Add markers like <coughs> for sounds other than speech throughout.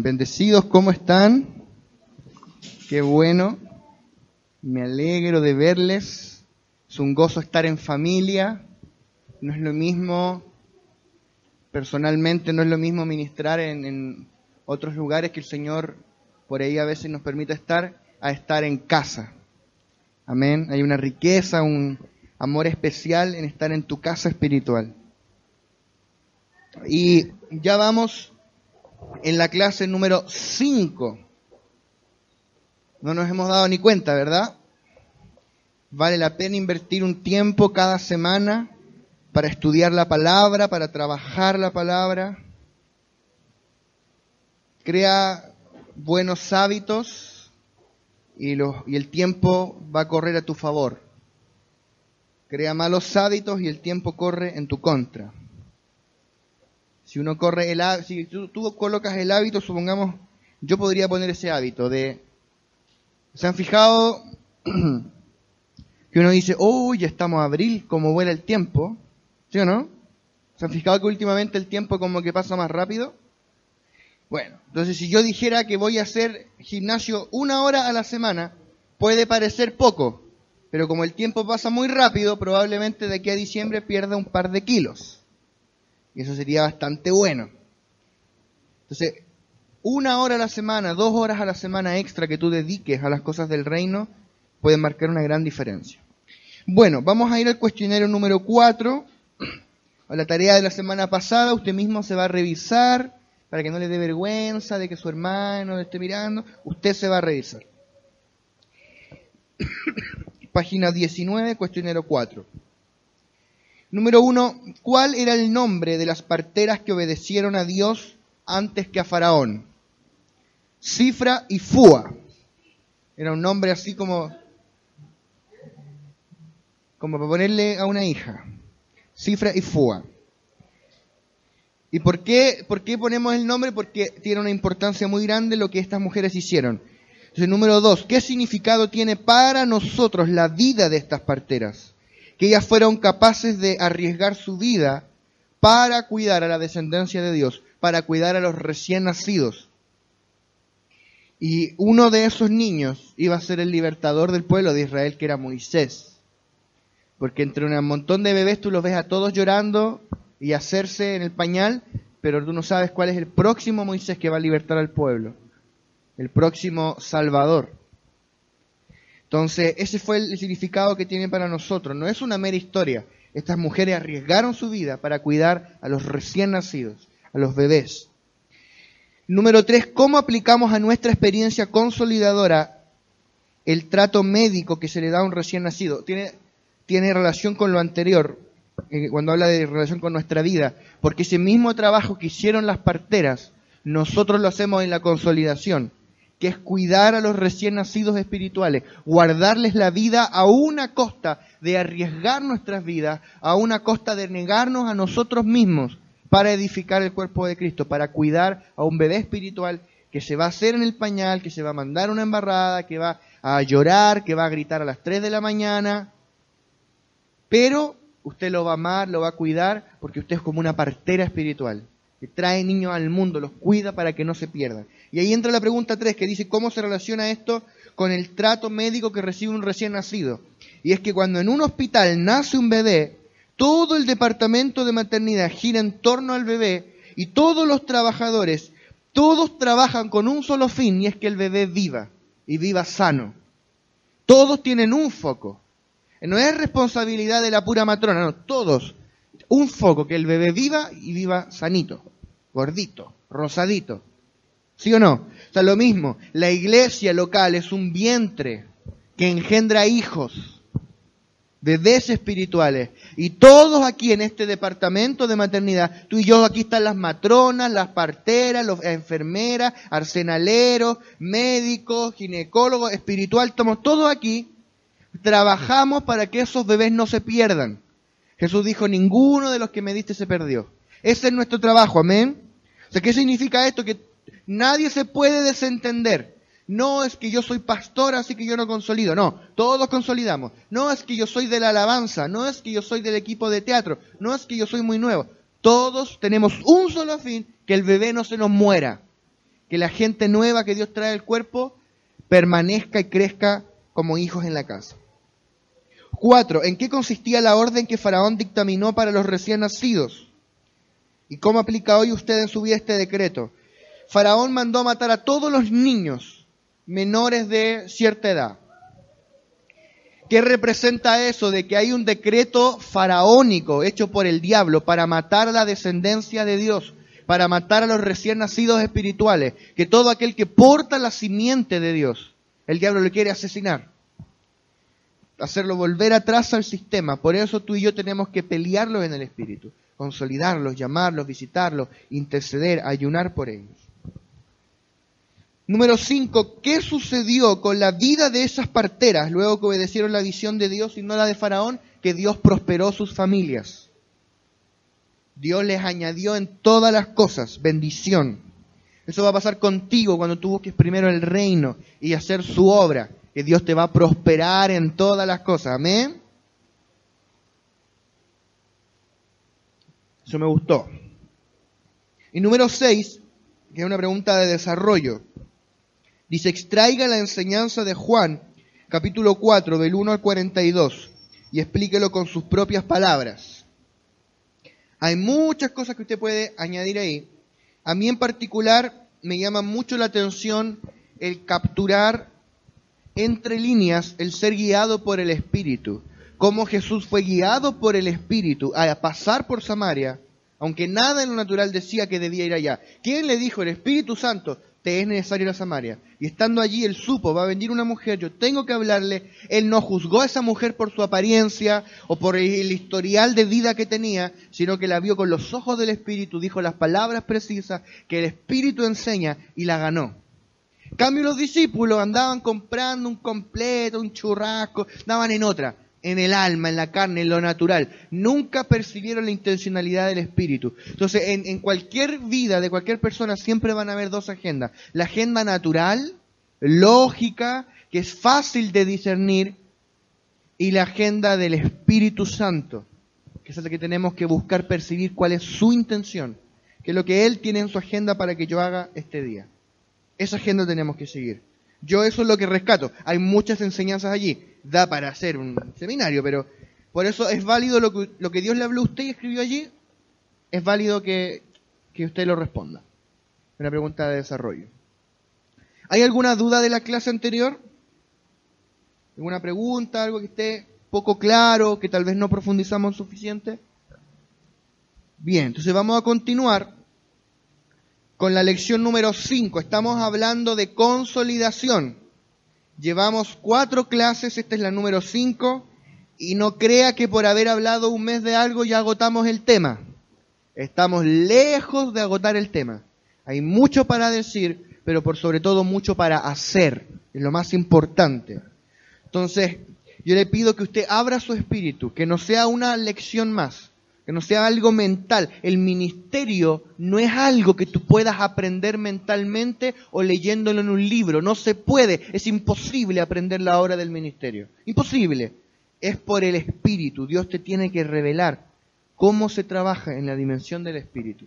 Bendecidos, ¿cómo están? Qué bueno. Me alegro de verles. Es un gozo estar en familia. No es lo mismo, personalmente no es lo mismo ministrar en, otros lugares que el Señor por ahí a veces nos permite estar, a estar en casa. Amén. Hay una riqueza, un amor especial en estar en tu casa espiritual. Y ya vamos en la clase número 5. No nos hemos dado ni cuenta, ¿verdad? Vale la pena invertir un tiempo cada semana para estudiar la palabra, para trabajar la palabra. Crea buenos hábitos y, y el tiempo va a correr a tu favor. Crea malos hábitos y el tiempo corre en tu contra. Si uno corre el si tú, colocas el hábito, supongamos, yo podría poner ese hábito de, ¿se han fijado <clears throat> que uno dice, oh, ya estamos abril, como vuela el tiempo? ¿Sí o no? ¿Se han fijado que últimamente el tiempo como que pasa más rápido? Bueno, entonces si yo dijera que voy a hacer gimnasio una hora a la semana, puede parecer poco, pero como el tiempo pasa muy rápido, probablemente de aquí a diciembre pierda un par de kilos. Eso sería bastante bueno. Entonces, una hora a la semana, dos horas a la semana extra que tú dediques a las cosas del reino puede marcar una gran diferencia. Bueno, vamos a ir al cuestionario número 4, a la tarea de la semana pasada. Usted mismo se va a revisar para que no le dé vergüenza de que su hermano le esté mirando. Usted se va a revisar. <coughs> Página 19, cuestionario 4. Número uno, ¿cuál era el nombre de las parteras que obedecieron a Dios antes que a Faraón? Cifra y Fua. Era un nombre así como, como para ponerle a una hija. Cifra y Fua. ¿Y por qué, por qué ponemos el nombre? Porque tiene una importancia muy grande lo que estas mujeres hicieron. Entonces, número dos, ¿qué significado tiene para nosotros la vida de estas parteras? Que ellas fueron capaces de arriesgar su vida para cuidar a la descendencia de Dios, para cuidar a los recién nacidos. Y uno de esos niños iba a ser el libertador del pueblo de Israel, que era Moisés. Porque entre un montón de bebés tú los ves a todos llorando y hacerse en el pañal, pero tú no sabes cuál es el próximo Moisés que va a libertar al pueblo, el próximo Salvador. Entonces, ese fue el significado que tiene para nosotros. No es una mera historia. Estas mujeres arriesgaron su vida para cuidar a los recién nacidos, a los bebés. Número tres, ¿cómo aplicamos a nuestra experiencia consolidadora el trato médico que se le da a un recién nacido? Tiene, relación con lo anterior, eh, cuando habla de relación con nuestra vida, porque ese mismo trabajo que hicieron las parteras, nosotros lo hacemos en la consolidación que es cuidar a los recién nacidos espirituales, guardarles la vida a una costa de arriesgar nuestras vidas, a una costa de negarnos a nosotros mismos para edificar el cuerpo de Cristo, para cuidar a un bebé espiritual que se va a hacer en el pañal, que se va a mandar una embarrada, que va a llorar, que va a gritar a las 3 de la mañana, pero usted lo va a amar, lo va a cuidar, porque usted es como una partera espiritual que trae niños al mundo, los cuida para que no se pierdan. Y ahí entra la pregunta 3, que dice cómo se relaciona esto con el trato médico que recibe un recién nacido. Y es que cuando en un hospital nace un bebé, todo el departamento de maternidad gira en torno al bebé y todos los trabajadores, todos trabajan con un solo fin y es que el bebé viva y viva sano. Todos tienen un foco. No es responsabilidad de la pura matrona, no, todos un foco, que el bebé viva y viva sanito, gordito, rosadito. ¿Sí o no? O sea, lo mismo, la iglesia local es un vientre que engendra hijos. bebés espirituales. Y todos aquí en este departamento de maternidad, tú y yo, aquí están las matronas, las parteras, las enfermeras, arsenaleros, médicos, ginecólogos, espiritual, estamos todos aquí, trabajamos para que esos bebés no se pierdan. Jesús dijo, ninguno de los que me diste se perdió. Ese es nuestro trabajo, amén. O sea, ¿qué significa esto? Que nadie se puede desentender. No es que yo soy pastor, así que yo no consolido. No, todos consolidamos. No es que yo soy de la alabanza. No es que yo soy del equipo de teatro. No es que yo soy muy nuevo. Todos tenemos un solo fin, que el bebé no se nos muera. Que la gente nueva que Dios trae al cuerpo permanezca y crezca como hijos en la casa. Cuatro, ¿en qué consistía la orden que Faraón dictaminó para los recién nacidos? ¿Y cómo aplica hoy usted en su vida este decreto? Faraón mandó a matar a todos los niños menores de cierta edad. ¿Qué representa eso? De que hay un decreto faraónico hecho por el diablo para matar a la descendencia de Dios, para matar a los recién nacidos espirituales, que todo aquel que porta la simiente de Dios, el diablo le quiere asesinar, hacerlo volver atrás al sistema. Por eso tú y yo tenemos que pelearlos en el espíritu, consolidarlos, llamarlos, visitarlos, interceder, ayunar por ellos. Número 5, ¿qué sucedió con la vida de esas parteras luego que obedecieron la visión de Dios y no la de Faraón? Que Dios prosperó sus familias. Dios les añadió en todas las cosas bendición. Eso va a pasar contigo cuando tú busques primero el reino y hacer su obra, que Dios te va a prosperar en todas las cosas. Amén. Eso me gustó. Y número 6, que es una pregunta de desarrollo. Dice, extraiga la enseñanza de Juan, capítulo 4, del 1 al 42, y explíquelo con sus propias palabras. Hay muchas cosas que usted puede añadir ahí. A mí en particular me llama mucho la atención el capturar entre líneas el ser guiado por el Espíritu. Cómo Jesús fue guiado por el Espíritu a pasar por Samaria, aunque nada en lo natural decía que debía ir allá. ¿Quién le dijo? El Espíritu Santo te es necesario ir a Samaria. Y estando allí, él supo, va a venir una mujer, yo tengo que hablarle. Él no juzgó a esa mujer por su apariencia o por el historial de vida que tenía, sino que la vio con los ojos del Espíritu, dijo las palabras precisas que el Espíritu enseña y la ganó. Cambio, los discípulos andaban comprando un completo, un churrasco, andaban en otra en el alma, en la carne, en lo natural. Nunca percibieron la intencionalidad del espíritu. Entonces, en, cualquier vida de cualquier persona siempre van a haber dos agendas. La agenda natural, lógica, que es fácil de discernir, y la agenda del Espíritu Santo, que es la que tenemos que buscar percibir cuál es su intención, que es lo que Él tiene en su agenda para que yo haga este día. Esa agenda tenemos que seguir. Yo eso es lo que rescato. Hay muchas enseñanzas allí da para hacer un seminario, pero por eso es válido lo que, lo que Dios le habló a usted y escribió allí, es válido que, que usted lo responda. Una pregunta de desarrollo. ¿Hay alguna duda de la clase anterior? ¿Alguna pregunta, algo que esté poco claro, que tal vez no profundizamos suficiente? Bien, entonces vamos a continuar con la lección número 5. Estamos hablando de consolidación. Llevamos cuatro clases, esta es la número cinco, y no crea que por haber hablado un mes de algo ya agotamos el tema. Estamos lejos de agotar el tema. Hay mucho para decir, pero por sobre todo mucho para hacer. Es lo más importante. Entonces, yo le pido que usted abra su espíritu, que no sea una lección más, que no sea algo mental. El ministerio no es algo que tú puedas aprender mentalmente o leyéndolo en un libro. No se puede, es imposible aprender la obra del ministerio. Imposible. Es por el espíritu. Dios te tiene que revelar cómo se trabaja en la dimensión del espíritu.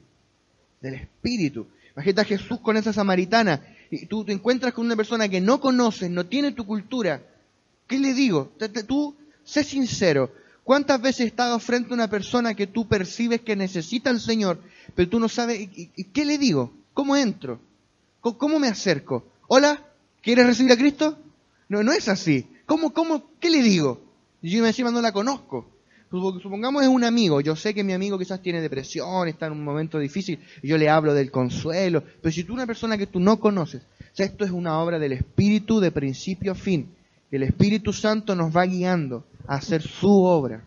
Del espíritu. Imagínate a Jesús con esa samaritana y tú te encuentras con una persona que no conoces, no tiene tu cultura. ¿Qué le digo? Tú, sé sincero, ¿Cuántas veces he estado frente a una persona que tú percibes que necesita al Señor, pero tú no sabes, ¿y, qué le digo? ¿Cómo entro? ¿Cómo, me acerco? Hola, ¿quieres recibir a Cristo? No, no es así. ¿Cómo, cómo, qué le digo? Yo encima no la conozco. Supongamos es un amigo, yo sé que mi amigo quizás tiene depresión, está en un momento difícil, yo le hablo del consuelo, pero si tú una persona que tú no conoces, esto es una obra del Espíritu de principio a fin. El Espíritu Santo nos va guiando hacer su obra.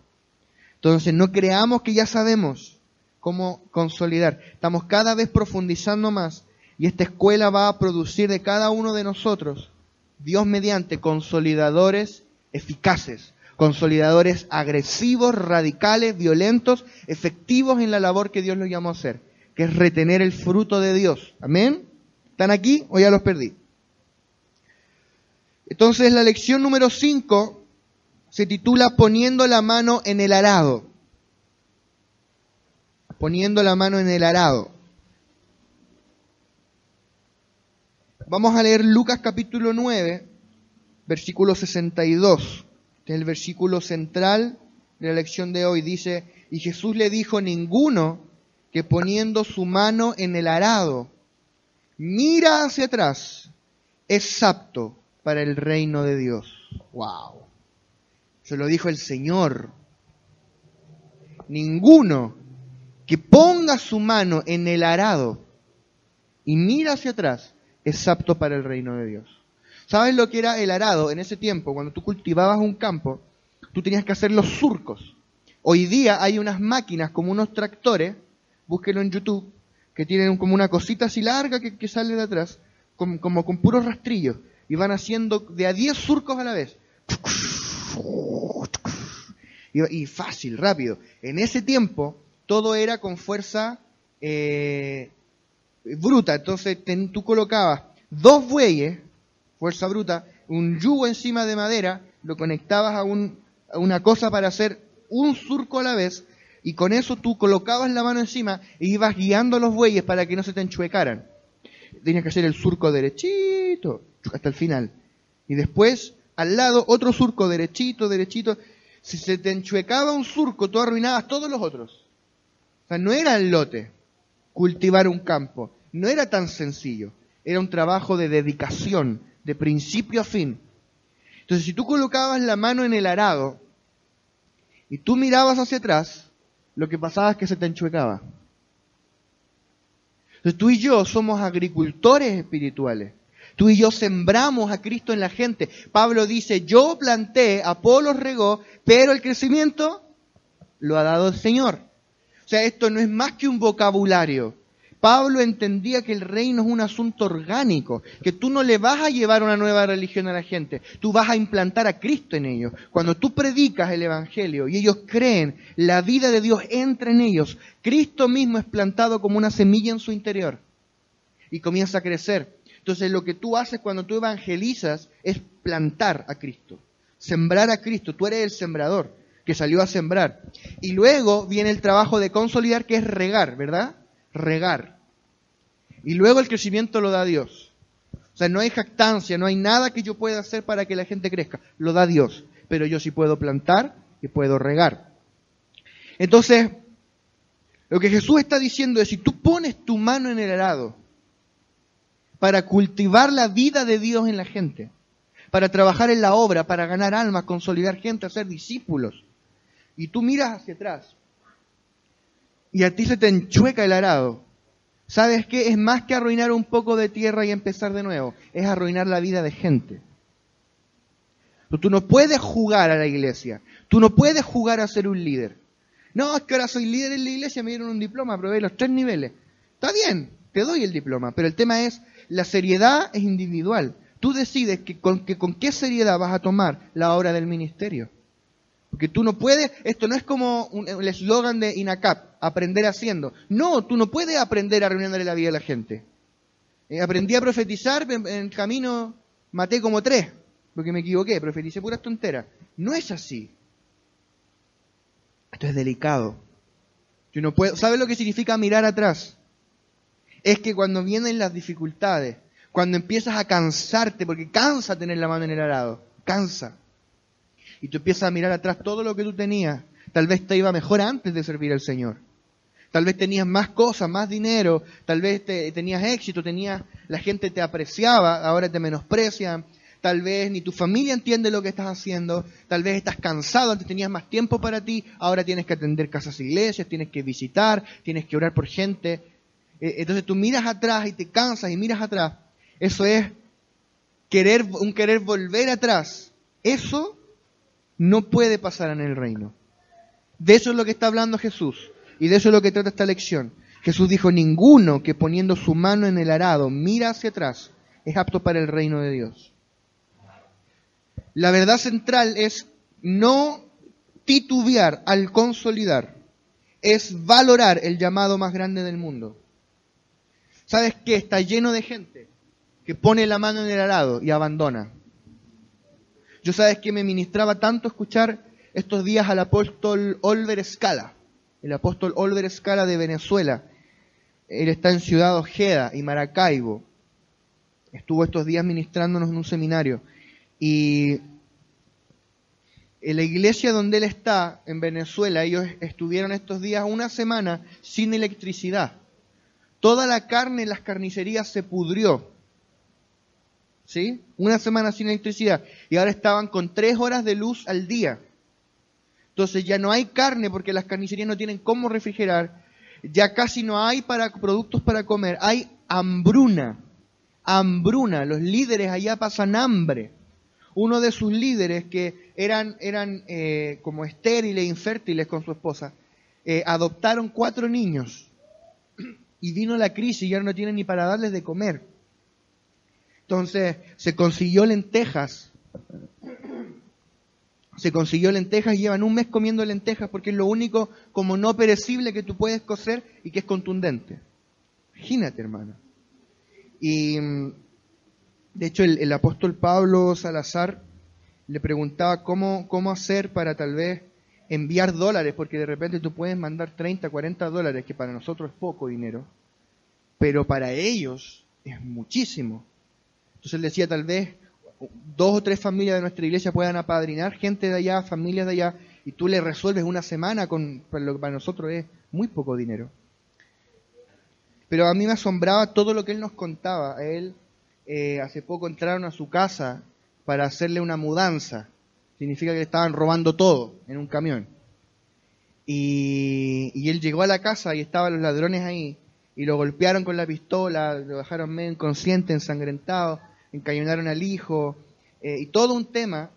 Entonces no creamos que ya sabemos cómo consolidar. Estamos cada vez profundizando más y esta escuela va a producir de cada uno de nosotros, Dios mediante, consolidadores eficaces, consolidadores agresivos, radicales, violentos, efectivos en la labor que Dios los llamó a hacer, que es retener el fruto de Dios. Amén. ¿Están aquí o ya los perdí? Entonces la lección número 5 se titula Poniendo la mano en el arado. Poniendo la mano en el arado. Vamos a leer Lucas capítulo 9, versículo 62. Este es el versículo central de la lección de hoy. Dice, y Jesús le dijo, ninguno que poniendo su mano en el arado, mira hacia atrás, es apto para el reino de Dios. ¡Wow! Se lo dijo el Señor. Ninguno que ponga su mano en el arado y mira hacia atrás es apto para el reino de Dios. ¿Sabes lo que era el arado en ese tiempo? Cuando tú cultivabas un campo, tú tenías que hacer los surcos. Hoy día hay unas máquinas como unos tractores, búsquelo en YouTube, que tienen como una cosita así larga que, sale de atrás, como, como con puros rastrillos, y van haciendo de a 10 surcos a la vez y, fácil, rápido. En ese tiempo todo era con fuerza eh, bruta, entonces tú colocabas dos bueyes, fuerza bruta, un yugo encima de madera, lo conectabas a, a una cosa para hacer un surco a la vez, y con eso tú colocabas la mano encima e ibas guiando a los bueyes para que no se te enchuecaran. Tenías que hacer el surco derechito hasta el final. Y después, al lado, otro surco derechito, derechito, si se te enchuecaba un surco, tú arruinabas todos los otros. O sea, no era el lote cultivar un campo, no era tan sencillo, era un trabajo de dedicación, de principio a fin. Entonces, si tú colocabas la mano en el arado y tú mirabas hacia atrás, lo que pasaba es que se te enchuecaba. Entonces, tú y yo somos agricultores espirituales. Tú y yo sembramos a Cristo en la gente. Pablo dice, yo planté, Apolo regó, pero el crecimiento lo ha dado el Señor. O sea, esto no es más que un vocabulario. Pablo entendía que el reino es un asunto orgánico, que tú no le vas a llevar una nueva religión a la gente, tú vas a implantar a Cristo en ellos. Cuando tú predicas el Evangelio y ellos creen, la vida de Dios entra en ellos, Cristo mismo es plantado como una semilla en su interior y comienza a crecer. Entonces lo que tú haces cuando tú evangelizas es plantar a Cristo, sembrar a Cristo. Tú eres el sembrador que salió a sembrar. Y luego viene el trabajo de consolidar que es regar, ¿verdad? Regar. Y luego el crecimiento lo da Dios. O sea, no hay jactancia, no hay nada que yo pueda hacer para que la gente crezca. Lo da Dios. Pero yo sí puedo plantar y puedo regar. Entonces, lo que Jesús está diciendo es, si tú pones tu mano en el arado para cultivar la vida de Dios en la gente, para trabajar en la obra, para ganar almas, consolidar gente, hacer discípulos. Y tú miras hacia atrás y a ti se te enchueca el arado. ¿Sabes qué? Es más que arruinar un poco de tierra y empezar de nuevo, es arruinar la vida de gente. Tú no puedes jugar a la iglesia, tú no puedes jugar a ser un líder. No, es que ahora soy líder en la iglesia, me dieron un diploma, probé los tres niveles. Está bien, te doy el diploma, pero el tema es, la seriedad es individual. Tú decides que con, qué seriedad vas a tomar la obra del ministerio. Porque tú no puedes, esto no es como el eslogan de INACAP, aprender haciendo. No, tú no puedes aprender arruinándole la vida a la gente. Eh, aprendí a profetizar, en, el camino maté como tres, porque me equivoqué, profeticé puras tonteras. No es así. Esto es delicado. Yo no puedo, ¿Sabes lo que significa mirar atrás? Es que cuando vienen las dificultades, cuando empiezas a cansarte, porque cansa tener la mano en el arado, cansa. Y tú empiezas a mirar atrás todo lo que tú tenías. Tal vez te iba mejor antes de servir al Señor. Tal vez tenías más cosas, más dinero, tal vez tenías éxito, tenías, la gente te apreciaba, ahora te menosprecian, tal vez ni tu familia entiende lo que estás haciendo, tal vez estás cansado, antes tenías más tiempo para ti, ahora tienes que atender casas e iglesias, tienes que visitar, tienes que orar por gente, entonces tú miras atrás y te cansas y miras atrás. Eso es querer, un querer volver atrás. Eso no puede pasar en el reino. De eso es lo que está hablando Jesús. Y de eso es lo que trata esta lección. Jesús dijo, ninguno que poniendo su mano en el arado mira hacia atrás es apto para el reino de Dios. La verdad central es no titubear al consolidar, es valorar el llamado más grande del mundo. ¿Sabes qué? Está lleno de gente que pone la mano en el arado y abandona. Yo sabes que me ministraba tanto escuchar estos días al apóstol Olver Escala, el apóstol Olver Escala de Venezuela. Él está en Ciudad Ojeda y Maracaibo. Estuvo estos días ministrándonos en un seminario. Y en la iglesia donde él está, en Venezuela, ellos estuvieron estos días una semana sin electricidad. Toda la carne en las carnicerías se pudrió. ¿Sí? Una semana sin electricidad. Y ahora estaban con tres horas de luz al día. Entonces ya no hay carne porque las carnicerías no tienen cómo refrigerar. Ya casi no hay para, productos para comer. Hay hambruna. Hambruna. Los líderes allá pasan hambre. Uno de sus líderes que eran, eran eh, como estériles, infértiles con su esposa, eh, adoptaron cuatro niños y vino la crisis y ya no tienen ni para darles de comer. Entonces se consiguió lentejas. Se consiguió lentejas y llevan un mes comiendo lentejas porque es lo único como no perecible que tú puedes cocer y que es contundente. Imagínate, hermano. Y mm, de hecho el, el apóstol Pablo Salazar le preguntaba cómo, cómo hacer para tal vez enviar dólares, porque de repente tú puedes mandar 30, 40 dólares, que para nosotros es poco dinero, pero para ellos es muchísimo. Entonces él decía, tal vez dos o tres familias de nuestra iglesia puedan apadrinar gente de allá, familias de allá, y tú le resuelves una semana con lo que para nosotros es muy poco dinero. Pero a mí me asombraba todo lo que él nos contaba. A él eh, hace poco entraron a su casa para hacerle una mudanza significa que le estaban robando todo en un camión. Y, él llegó a la casa y estaban los ladrones ahí y lo golpearon con la pistola, lo dejaron medio inconsciente, ensangrentado, encañonaron al hijo eh, y todo un tema.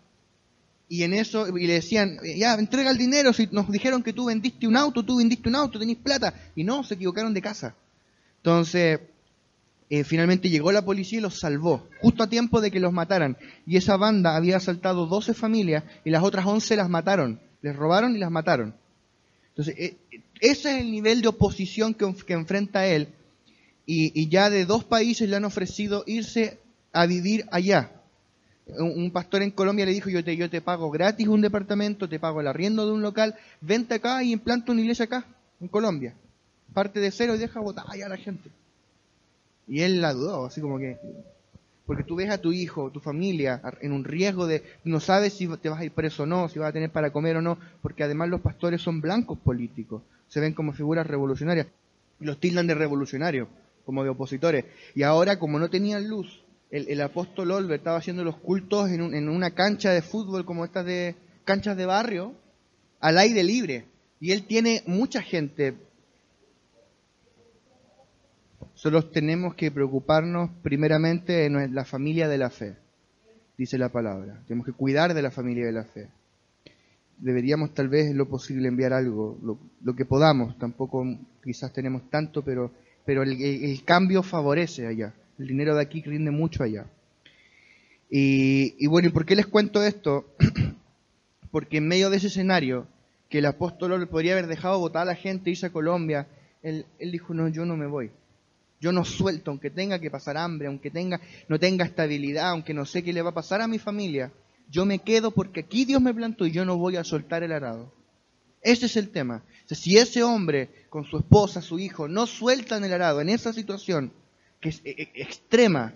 Y en eso, y le decían, ya, entrega el dinero, si nos dijeron que tú vendiste un auto, tú vendiste un auto, tenés plata. Y no, se equivocaron de casa. Entonces, eh, finalmente llegó la policía y los salvó, justo a tiempo de que los mataran. Y esa banda había asaltado 12 familias y las otras 11 las mataron. Les robaron y las mataron. Entonces, eh, ese es el nivel de oposición que, enfrenta él. Y, ya de dos países le han ofrecido irse a vivir allá. Un, pastor en Colombia le dijo, yo te, yo te pago gratis un departamento, te pago el arriendo de un local, vente acá y implanta una iglesia acá, en Colombia. Parte de cero y deja votar a la gente. Y él la dudó, así como que... Porque tú ves a tu hijo, tu familia, en un riesgo de... No sabes si te vas a ir preso o no, si vas a tener para comer o no, porque además los pastores son blancos políticos, se ven como figuras revolucionarias. Los tildan de revolucionarios, como de opositores. Y ahora, como no tenían luz, el, apóstol Olver estaba haciendo los cultos en, en una cancha de fútbol como estas de canchas de barrio, al aire libre. Y él tiene mucha gente Solo tenemos que preocuparnos primeramente de la familia de la fe, dice la palabra. Tenemos que cuidar de la familia de la fe. Deberíamos tal vez lo posible enviar algo, lo, que podamos. Tampoco quizás tenemos tanto, pero, pero el, cambio favorece allá. El dinero de aquí rinde mucho allá. Y, y bueno, ¿y por qué les cuento esto? <clears throat> Porque en medio de ese escenario, que el apóstol podría haber dejado votar a la gente, irse a Colombia, él, él dijo, no, yo no me voy yo no suelto, aunque tenga que pasar hambre, aunque tenga, no tenga estabilidad, aunque no sé qué le va a pasar a mi familia. Yo me quedo porque aquí Dios me plantó y yo no voy a soltar el arado. Ese es el tema. si ese hombre con su esposa, su hijo, no sueltan el arado en esa situación que es e, e, extrema,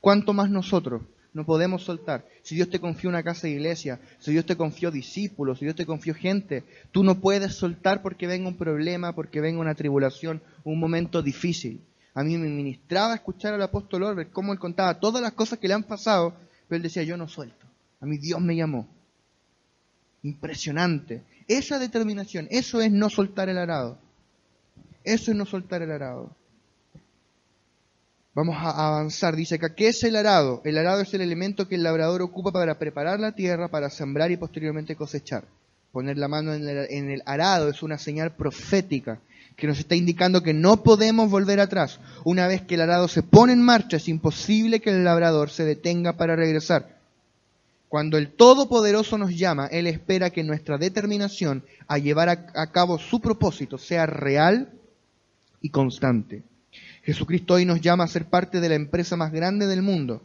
¿cuánto más nosotros no podemos soltar? Si Dios te confió una casa de iglesia, si Dios te confió discípulos, si Dios te confió gente, tú no puedes soltar porque venga un problema, porque venga una tribulación, un momento difícil. A mí me ministraba escuchar al apóstol Orbert cómo él contaba todas las cosas que le han pasado, pero él decía, yo no suelto. A mí Dios me llamó. Impresionante. Esa determinación, eso es no soltar el arado. Eso es no soltar el arado. Vamos a avanzar. Dice acá, ¿qué es el arado? El arado es el elemento que el labrador ocupa para preparar la tierra, para sembrar y posteriormente cosechar. Poner la mano en el arado es una señal profética que nos está indicando que no podemos volver atrás. Una vez que el arado se pone en marcha, es imposible que el labrador se detenga para regresar. Cuando el Todopoderoso nos llama, Él espera que nuestra determinación a llevar a, cabo su propósito sea real y constante. Jesucristo hoy nos llama a ser parte de la empresa más grande del mundo.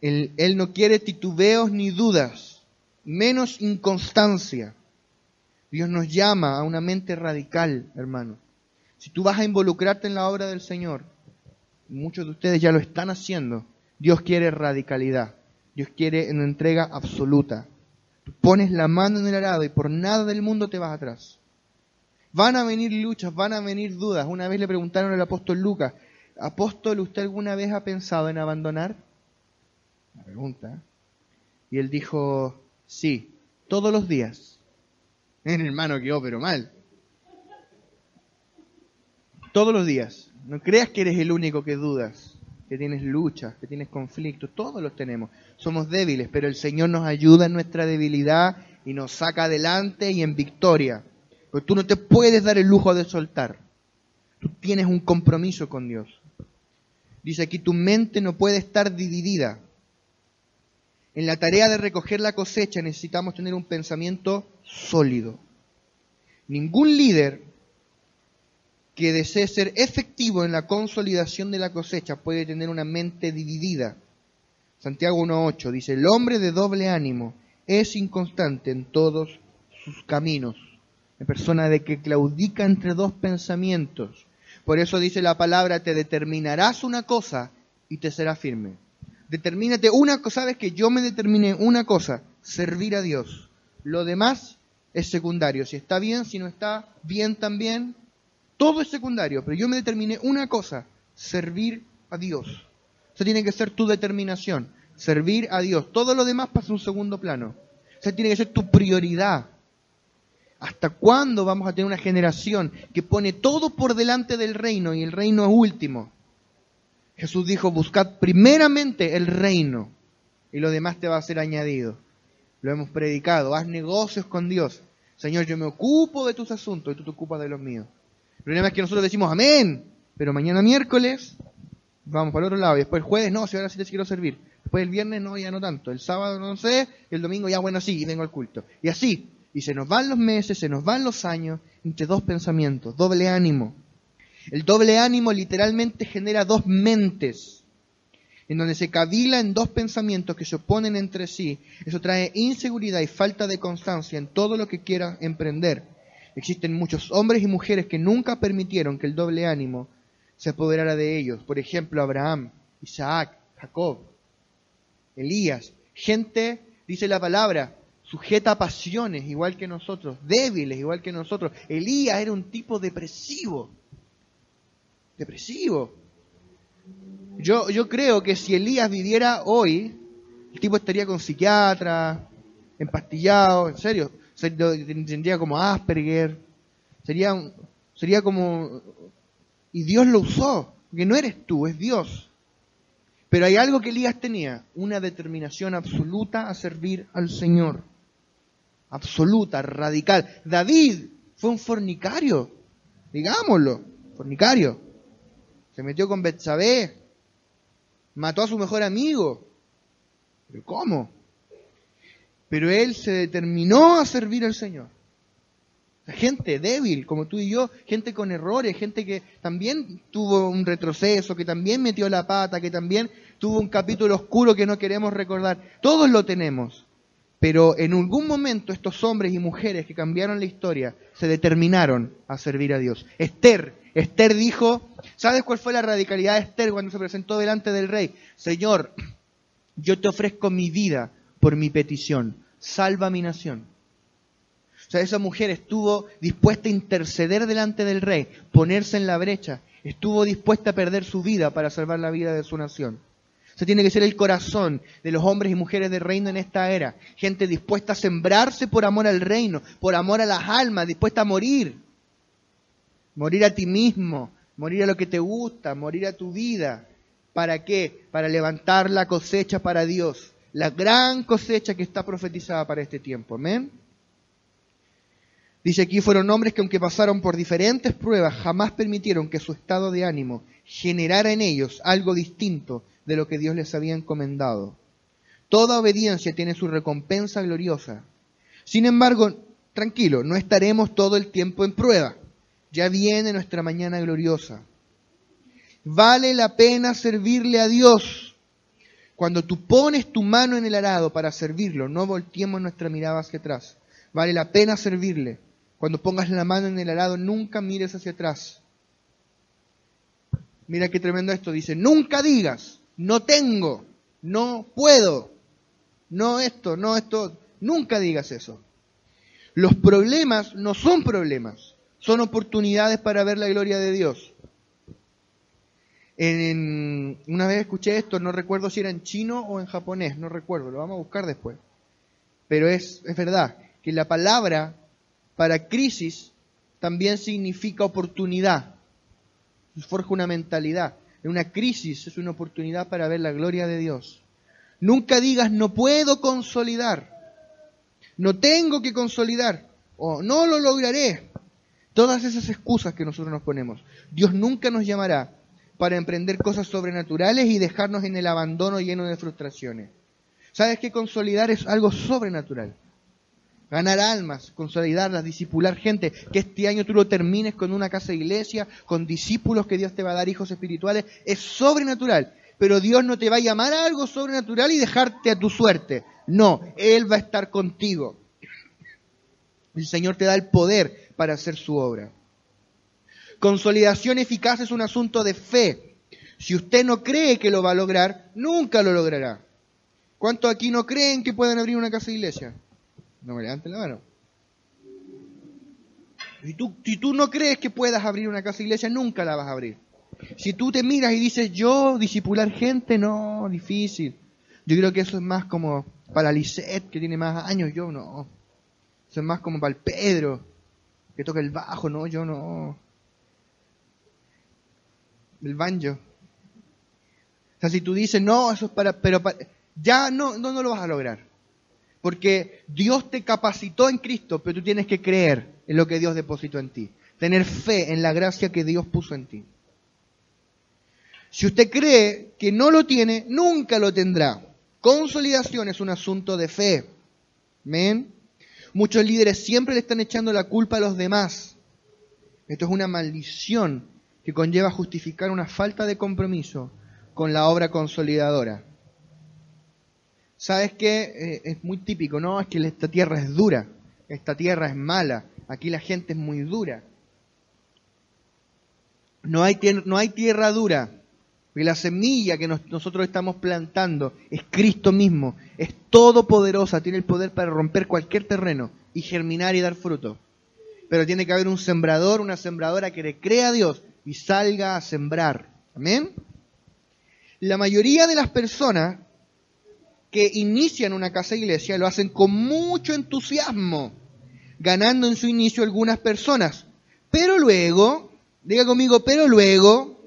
Él, él no quiere titubeos ni dudas, menos inconstancia. Dios nos llama a una mente radical, hermano. Si tú vas a involucrarte en la obra del Señor, muchos de ustedes ya lo están haciendo, Dios quiere radicalidad. Dios quiere una entrega absoluta. Tú pones la mano en el arado y por nada del mundo te vas atrás. Van a venir luchas, van a venir dudas. Una vez le preguntaron al apóstol Lucas, apóstol, ¿usted alguna vez ha pensado en abandonar? La pregunta. Y él dijo, sí, todos los días. En hermano quedó pero mal. Todos los días. No creas que eres el único que dudas, que tienes luchas, que tienes conflictos. Todos los tenemos. Somos débiles, pero el Señor nos ayuda en nuestra debilidad y nos saca adelante y en victoria. Porque tú no te puedes dar el lujo de soltar. Tú tienes un compromiso con Dios. Dice aquí, tu mente no puede estar dividida. En la tarea de recoger la cosecha necesitamos tener un pensamiento sólido. Ningún líder que desee ser efectivo en la consolidación de la cosecha puede tener una mente dividida. Santiago 1.8 dice, el hombre de doble ánimo es inconstante en todos sus caminos. La persona de que claudica entre dos pensamientos. Por eso dice la palabra, te determinarás una cosa y te será firme. Determínate una cosa, sabes que yo me determiné una cosa, servir a Dios. Lo demás es secundario. Si está bien, si no está bien también, todo es secundario. Pero yo me determiné una cosa, servir a Dios. Esa tiene que ser tu determinación, servir a Dios. Todo lo demás pasa a un segundo plano. Esa tiene que ser tu prioridad. ¿Hasta cuándo vamos a tener una generación que pone todo por delante del reino y el reino es último? Jesús dijo, buscad primeramente el reino y lo demás te va a ser añadido. Lo hemos predicado, haz negocios con Dios. Señor, yo me ocupo de tus asuntos y tú te ocupas de los míos. El problema es que nosotros decimos amén, pero mañana miércoles vamos para el otro lado y después el jueves no, si ahora sí te quiero servir. Después el viernes no, ya no tanto. El sábado no sé, y el domingo ya bueno sí, y vengo al culto. Y así, y se nos van los meses, se nos van los años entre dos pensamientos, doble ánimo. El doble ánimo literalmente genera dos mentes, en donde se cavila en dos pensamientos que se oponen entre sí. Eso trae inseguridad y falta de constancia en todo lo que quiera emprender. Existen muchos hombres y mujeres que nunca permitieron que el doble ánimo se apoderara de ellos. Por ejemplo, Abraham, Isaac, Jacob, Elías. Gente, dice la palabra, sujeta a pasiones igual que nosotros, débiles igual que nosotros. Elías era un tipo depresivo depresivo. Yo, yo creo que si Elías viviera hoy, el tipo estaría con psiquiatra, empastillado, en serio, tendría como Asperger, sería, sería como... Y Dios lo usó, que no eres tú, es Dios. Pero hay algo que Elías tenía, una determinación absoluta a servir al Señor. Absoluta, radical. David fue un fornicario, digámoslo, fornicario se metió con Betsabé, mató a su mejor amigo. ¿Pero cómo? Pero él se determinó a servir al Señor. gente débil, como tú y yo, gente con errores, gente que también tuvo un retroceso, que también metió la pata, que también tuvo un capítulo oscuro que no queremos recordar. Todos lo tenemos. Pero en algún momento estos hombres y mujeres que cambiaron la historia se determinaron a servir a Dios. Esther Esther dijo, ¿sabes cuál fue la radicalidad de Esther cuando se presentó delante del rey? Señor, yo te ofrezco mi vida por mi petición, salva mi nación. O sea, esa mujer estuvo dispuesta a interceder delante del rey, ponerse en la brecha, estuvo dispuesta a perder su vida para salvar la vida de su nación. O sea, tiene que ser el corazón de los hombres y mujeres del reino en esta era. Gente dispuesta a sembrarse por amor al reino, por amor a las almas, dispuesta a morir morir a ti mismo, morir a lo que te gusta, morir a tu vida. ¿Para qué? Para levantar la cosecha para Dios, la gran cosecha que está profetizada para este tiempo. Amén. Dice aquí, fueron hombres que aunque pasaron por diferentes pruebas, jamás permitieron que su estado de ánimo generara en ellos algo distinto de lo que Dios les había encomendado. Toda obediencia tiene su recompensa gloriosa. Sin embargo, tranquilo, no estaremos todo el tiempo en prueba. Ya viene nuestra mañana gloriosa. Vale la pena servirle a Dios. Cuando tú pones tu mano en el arado para servirlo, no volteemos nuestra mirada hacia atrás. Vale la pena servirle. Cuando pongas la mano en el arado, nunca mires hacia atrás. Mira qué tremendo esto. Dice, nunca digas, no tengo, no puedo, no esto, no esto. Nunca digas eso. Los problemas no son problemas, son oportunidades para ver la gloria de Dios. En, una vez escuché esto, no recuerdo si era en chino o en japonés, no recuerdo, lo vamos a buscar después. Pero es, es verdad que la palabra para crisis también significa oportunidad. Forja una mentalidad. Una crisis es una oportunidad para ver la gloria de Dios. Nunca digas no puedo consolidar, no tengo que consolidar o no lo lograré. Todas esas excusas que nosotros nos ponemos. Dios nunca nos llamará para emprender cosas sobrenaturales y dejarnos en el abandono lleno de frustraciones. ¿Sabes que consolidar es algo sobrenatural? Ganar almas, consolidarlas, discipular gente, que este año tú lo termines con una casa de iglesia, con discípulos que Dios te va a dar hijos espirituales, es sobrenatural. Pero Dios no te va a llamar a algo sobrenatural y dejarte a tu suerte. No, Él va a estar contigo. El Señor te da el poder para hacer su obra. Consolidación eficaz es un asunto de fe. Si usted no cree que lo va a lograr, nunca lo logrará. ¿Cuántos aquí no creen que puedan abrir una casa de iglesia? No me levanten la mano. Si tú, si tú no crees que puedas abrir una casa iglesia, nunca la vas a abrir. Si tú te miras y dices, yo, disipular gente, no, difícil. Yo creo que eso es más como para Lisette, que tiene más años, yo no. Eso es más como para el Pedro, que toca el bajo, no, yo no. El banjo. O sea, si tú dices, no, eso es para, pero ya no, no, no lo vas a lograr. Porque Dios te capacitó en Cristo, pero tú tienes que creer en lo que Dios depositó en ti. Tener fe en la gracia que Dios puso en ti. Si usted cree que no lo tiene, nunca lo tendrá. Consolidación es un asunto de fe. ¿Men? Muchos líderes siempre le están echando la culpa a los demás. Esto es una maldición que conlleva justificar una falta de compromiso con la obra consolidadora. ¿Sabes qué? Eh, es muy típico, ¿no? Es que esta tierra es dura, esta tierra es mala, aquí la gente es muy dura. No hay, no hay tierra dura, porque la semilla que nosotros estamos plantando es Cristo mismo, es todopoderosa, tiene el poder para romper cualquier terreno y germinar y dar fruto. Pero tiene que haber un sembrador, una sembradora que le crea a Dios y salga a sembrar. Amén. La mayoría de las personas que inician una casa iglesia lo hacen con mucho entusiasmo, ganando en su inicio algunas personas. Pero luego, diga conmigo, pero luego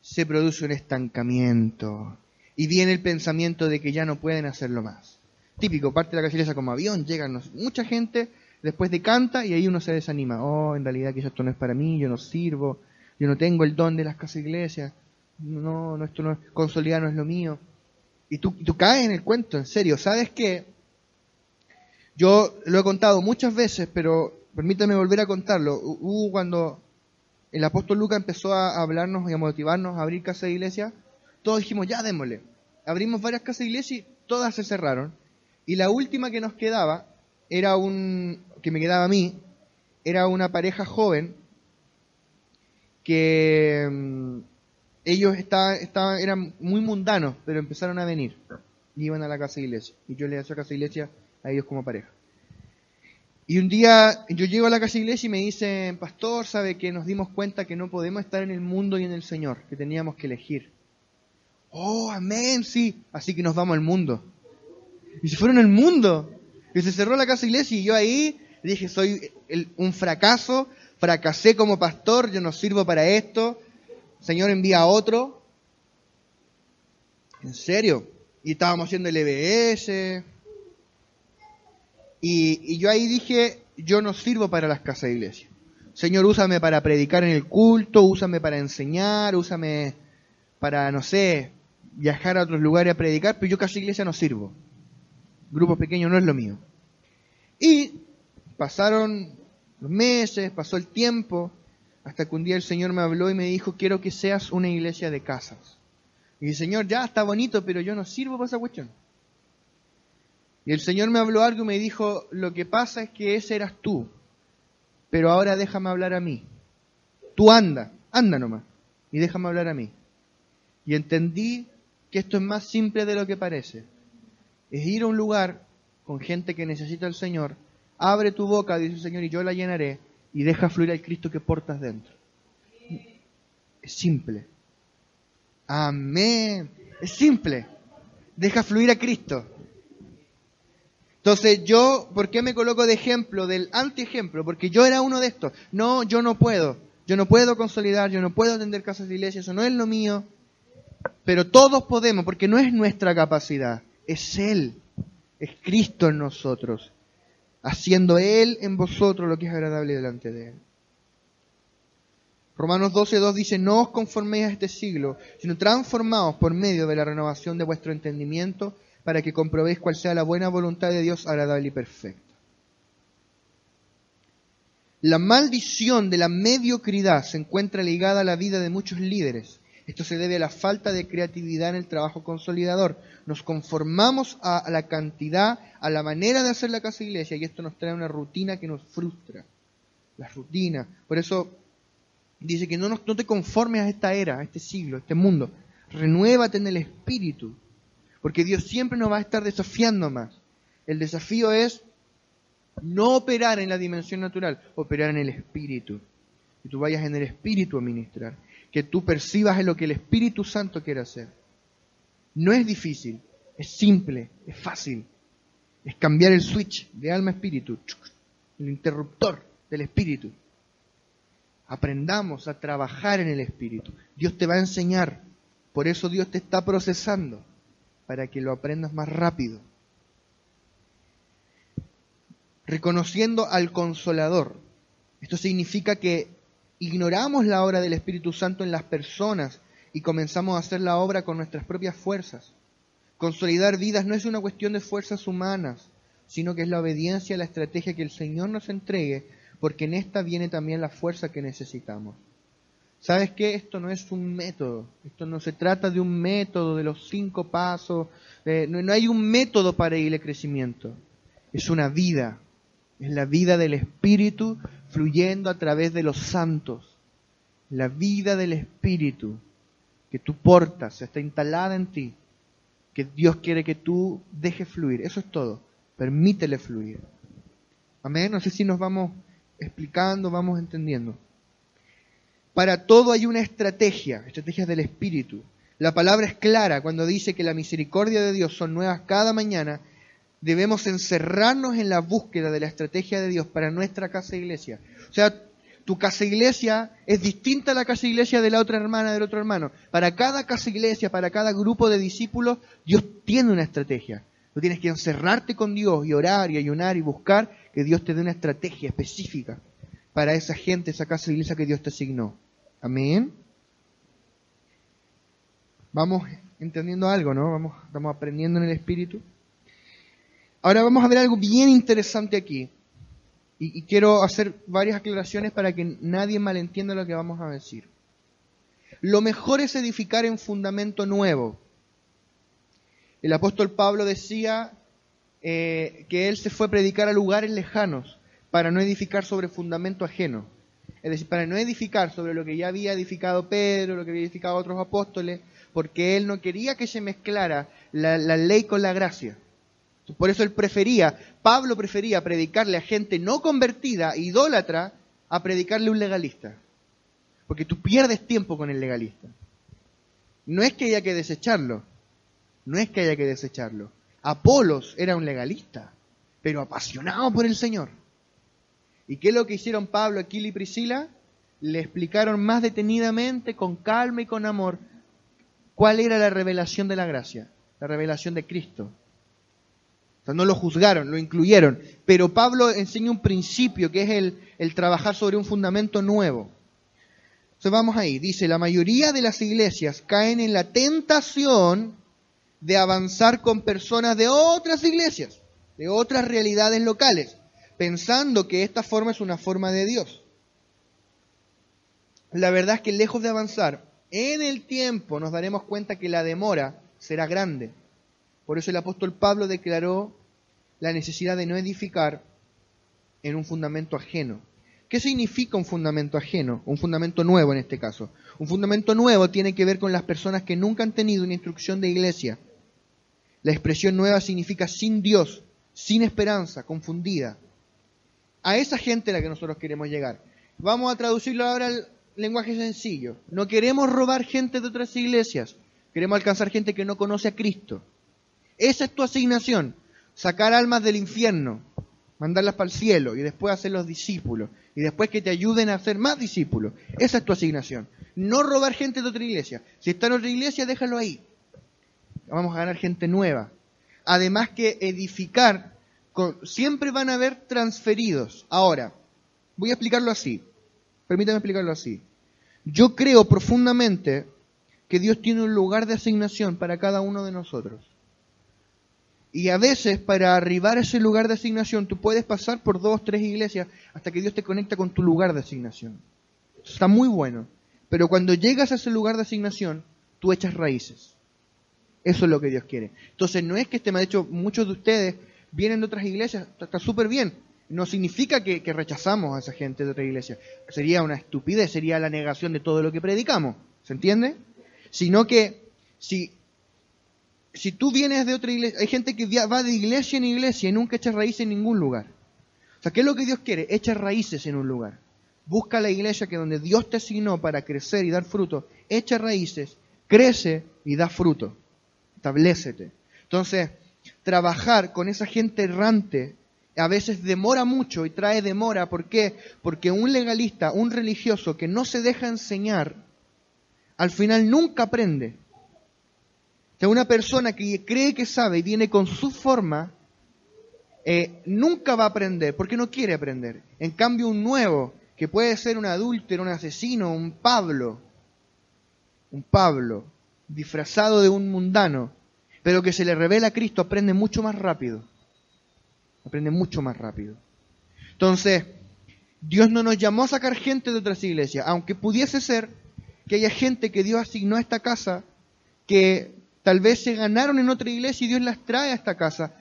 se produce un estancamiento y viene el pensamiento de que ya no pueden hacerlo más. Típico, parte de la casa iglesia como avión, llegan mucha gente, después de canta y ahí uno se desanima. Oh, en realidad que esto no es para mí, yo no sirvo, yo no tengo el don de las casas iglesias, no, no esto no es, consolidar no es lo mío. Y tú, caes en el cuento, en serio. ¿Sabes qué? Yo lo he contado muchas veces, pero permítame volver a contarlo. Hubo cuando el apóstol Lucas empezó a hablarnos y a motivarnos a abrir casa de iglesia, todos dijimos, ya démosle. Abrimos varias casas de iglesia y todas se cerraron. Y la última que nos quedaba era un, que me quedaba a mí, era una pareja joven que mm, ellos estaban, estaban, eran muy mundanos, pero empezaron a venir. Y iban a la casa de iglesia. Y yo le hacía casa de iglesia a ellos como pareja. Y un día yo llego a la casa de iglesia y me dicen, pastor, sabe que nos dimos cuenta que no podemos estar en el mundo y en el Señor, que teníamos que elegir. Oh, amén, sí. Así que nos vamos al mundo. Y se fueron al mundo. Y se cerró la casa de iglesia y yo ahí dije, soy un fracaso, fracasé como pastor, yo no sirvo para esto, Señor envía a otro. ¿En serio? Y estábamos haciendo el EBS. Y, yo ahí dije, yo no sirvo para las casas de iglesia. Señor, úsame para predicar en el culto, úsame para enseñar, úsame para, no sé, viajar a otros lugares a predicar, pero yo casi iglesia no sirvo. Grupos pequeños no es lo mío. Y pasaron los meses, pasó el tiempo, hasta que un día el Señor me habló y me dijo, quiero que seas una iglesia de casas. Y el Señor, ya está bonito, pero yo no sirvo para esa cuestión. Y el Señor me habló algo y me dijo, lo que pasa es que ese eras tú, pero ahora déjame hablar a mí. Tú anda, anda nomás, y déjame hablar a mí. Y entendí que esto es más simple de lo que parece. Es ir a un lugar con gente que necesita al Señor, abre tu boca, dice el Señor, y yo la llenaré, y deja fluir al Cristo que portas dentro. Es simple. Amén. Es simple. Deja fluir a Cristo. Entonces yo, ¿por qué me coloco de ejemplo, del antiejemplo? Porque yo era uno de estos. No, yo no puedo. Yo no puedo consolidar, yo no puedo atender casas de iglesia, eso no es lo mío. Pero todos podemos, porque no es nuestra capacidad, es Él, es Cristo en nosotros, haciendo Él en vosotros lo que es agradable delante de Él. Romanos 12.2 dice, no os conforméis a este siglo, sino transformaos por medio de la renovación de vuestro entendimiento para que comprobéis cuál sea la buena voluntad de Dios agradable y perfecta. La maldición de la mediocridad se encuentra ligada a la vida de muchos líderes esto se debe a la falta de creatividad en el trabajo consolidador. Nos conformamos a la cantidad, a la manera de hacer la casa iglesia y esto nos trae una rutina que nos frustra. La rutina. Por eso dice que no, no te conformes a esta era, a este siglo, a este mundo. Renuévate en el espíritu. Porque Dios siempre nos va a estar desafiando más. El desafío es no operar en la dimensión natural, operar en el espíritu. Que tú vayas en el espíritu a ministrar que tú percibas en lo que el Espíritu Santo quiere hacer. No es difícil, es simple, es fácil. Es cambiar el switch de alma a espíritu, el interruptor del espíritu. Aprendamos a trabajar en el espíritu. Dios te va a enseñar. Por eso Dios te está procesando, para que lo aprendas más rápido. Reconociendo al consolador. Esto significa que ignoramos la obra del Espíritu Santo en las personas y comenzamos a hacer la obra con nuestras propias fuerzas. Consolidar vidas no es una cuestión de fuerzas humanas, sino que es la obediencia a la estrategia que el Señor nos entregue, porque en esta viene también la fuerza que necesitamos. ¿Sabes qué? Esto no es un método, esto no se trata de un método de los cinco pasos, no, no hay un método para ir al crecimiento, es una vida, es la vida del Espíritu fluyendo a través de los santos. La vida del Espíritu que tú portas está instalada en ti, que Dios quiere que tú dejes fluir. Eso es todo. Permítele fluir. Amén. No sé si nos vamos explicando, vamos entendiendo. Para todo hay una estrategia, estrategias del Espíritu. La palabra es clara cuando dice que la misericordia de Dios son nuevas cada mañana debemos encerrarnos en la búsqueda de la estrategia de Dios para nuestra casa iglesia. O sea, tu casa iglesia es distinta a la casa iglesia de la otra hermana, del otro hermano. Para cada casa iglesia, para cada grupo de discípulos, Dios tiene una estrategia. Tú tienes que encerrarte con Dios y orar y ayunar y buscar que Dios te dé una estrategia específica para esa gente, esa casa iglesia que Dios te asignó. Amén. Vamos entendiendo algo, ¿no? Vamos, estamos aprendiendo en el Espíritu. Ahora vamos a ver algo bien interesante aquí. Y, quiero hacer varias aclaraciones para que nadie malentienda lo que vamos a decir. Lo mejor es edificar en fundamento nuevo. El apóstol Pablo decía eh, que él se fue a predicar a lugares lejanos para no edificar sobre fundamento ajeno. Es decir, para no edificar sobre lo que ya había edificado Pedro, lo que había edificado otros apóstoles, porque él no quería que se mezclara la ley con la gracia. Por eso él prefería, Pablo prefería predicarle a gente no convertida, idólatra, a predicarle a un legalista. Porque tú pierdes tiempo con el legalista. No es que haya que desecharlo, no es que haya que desecharlo. Apolos era un legalista, pero apasionado por el Señor. ¿Y qué es lo que hicieron Pablo, Aquila y Priscila? Le explicaron más detenidamente, con calma y con amor, cuál era la revelación de la gracia, la revelación de Cristo. O sea, no lo juzgaron, lo incluyeron. Pero Pablo enseña un principio que es el, el trabajar sobre un fundamento nuevo. Entonces vamos ahí. Dice, la mayoría de las iglesias caen en la tentación de avanzar con personas de otras iglesias, de otras realidades locales, pensando que esta forma es una forma de Dios. La verdad es que lejos de avanzar, en el tiempo nos daremos cuenta que la demora será grande. Por eso el apóstol Pablo declaró la necesidad de no edificar en un fundamento ajeno. ¿Qué significa un fundamento ajeno? Un fundamento nuevo en este caso. Un fundamento nuevo tiene que ver con las personas que nunca han tenido una instrucción de iglesia. La expresión nueva significa sin Dios, sin esperanza, confundida. A esa gente a la que nosotros queremos llegar. Vamos a traducirlo ahora al lenguaje sencillo. No queremos robar gente de otras iglesias. Queremos alcanzar gente que no conoce a Cristo. Esa es tu asignación. Sacar almas del infierno, mandarlas para el cielo y después hacer los discípulos. Y después que te ayuden a hacer más discípulos. Esa es tu asignación. No robar gente de otra iglesia. Si está en otra iglesia, déjalo ahí. Vamos a ganar gente nueva. Además que edificar, siempre van a haber transferidos. Ahora, voy a explicarlo así. Permítame explicarlo así. Yo creo profundamente que Dios tiene un lugar de asignación para cada uno de nosotros. Y a veces para arribar a ese lugar de asignación tú puedes pasar por dos, tres iglesias hasta que Dios te conecta con tu lugar de asignación. Está muy bueno. Pero cuando llegas a ese lugar de asignación, tú echas raíces. Eso es lo que Dios quiere. Entonces no es que este, me ha dicho, muchos de ustedes vienen de otras iglesias, está súper bien. No significa que, que, rechazamos a esa gente de otra iglesia. Sería una estupidez, sería la negación de todo lo que predicamos. ¿Se entiende? Sino que si si tú vienes de otra iglesia, hay gente que va de iglesia en iglesia y nunca echa raíces en ningún lugar. O sea, ¿qué es lo que Dios quiere? Echa raíces en un lugar. Busca la iglesia que donde Dios te asignó para crecer y dar fruto, echa raíces, crece y da fruto. Establecete. Entonces, trabajar con esa gente errante a veces demora mucho y trae demora. ¿Por qué? Porque un legalista, un religioso que no se deja enseñar, al final nunca aprende una persona que cree que sabe y viene con su forma, eh, nunca va a aprender, porque no quiere aprender. En cambio, un nuevo, que puede ser un adúltero, un asesino, un Pablo, un Pablo, disfrazado de un mundano, pero que se le revela a Cristo, aprende mucho más rápido. Aprende mucho más rápido. Entonces, Dios no nos llamó a sacar gente de otras iglesias, aunque pudiese ser que haya gente que Dios asignó a esta casa que Tal vez se ganaron en otra iglesia y Dios las trae a esta casa.